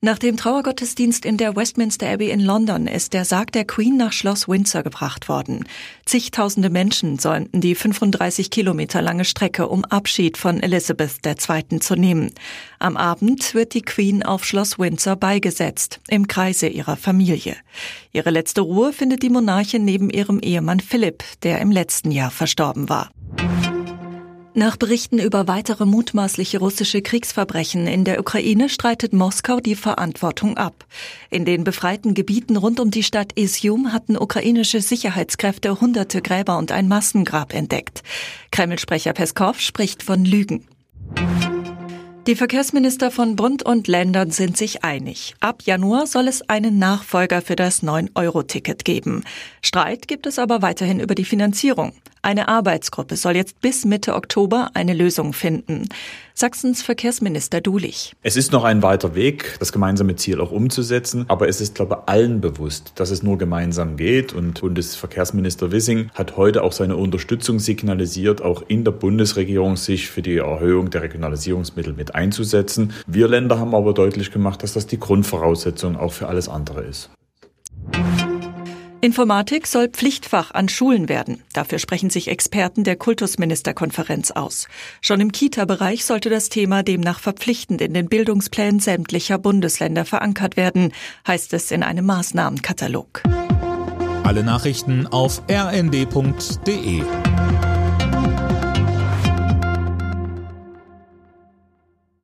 Nach dem Trauergottesdienst in der Westminster Abbey in London ist der Sarg der Queen nach Schloss Windsor gebracht worden. Zigtausende Menschen säumten die 35 Kilometer lange Strecke, um Abschied von Elizabeth II. zu nehmen. Am Abend wird die Queen auf Schloss Windsor beigesetzt, im Kreise ihrer Familie. Ihre letzte Ruhe findet die Monarchin neben ihrem Ehemann Philipp, der im letzten Jahr verstorben war. Nach Berichten über weitere mutmaßliche russische Kriegsverbrechen in der Ukraine streitet Moskau die Verantwortung ab. In den befreiten Gebieten rund um die Stadt Isium hatten ukrainische Sicherheitskräfte hunderte Gräber und ein Massengrab entdeckt. Kreml-Sprecher Peskov spricht von Lügen. Die Verkehrsminister von Bund und Ländern sind sich einig. Ab Januar soll es einen Nachfolger für das 9-Euro-Ticket geben. Streit gibt es aber weiterhin über die Finanzierung. Eine Arbeitsgruppe soll jetzt bis Mitte Oktober eine Lösung finden. Sachsens Verkehrsminister Dulich. Es ist noch ein weiter Weg, das gemeinsame Ziel auch umzusetzen, aber es ist, glaube ich, allen bewusst, dass es nur gemeinsam geht und Bundesverkehrsminister Wissing hat heute auch seine Unterstützung signalisiert, auch in der Bundesregierung sich für die Erhöhung der Regionalisierungsmittel mit einzusetzen. Wir Länder haben aber deutlich gemacht, dass das die Grundvoraussetzung auch für alles andere ist. Informatik soll Pflichtfach an Schulen werden. Dafür sprechen sich Experten der Kultusministerkonferenz aus. Schon im Kita-Bereich sollte das Thema demnach verpflichtend in den Bildungsplänen sämtlicher Bundesländer verankert werden, heißt es in einem Maßnahmenkatalog. Alle Nachrichten auf rnd.de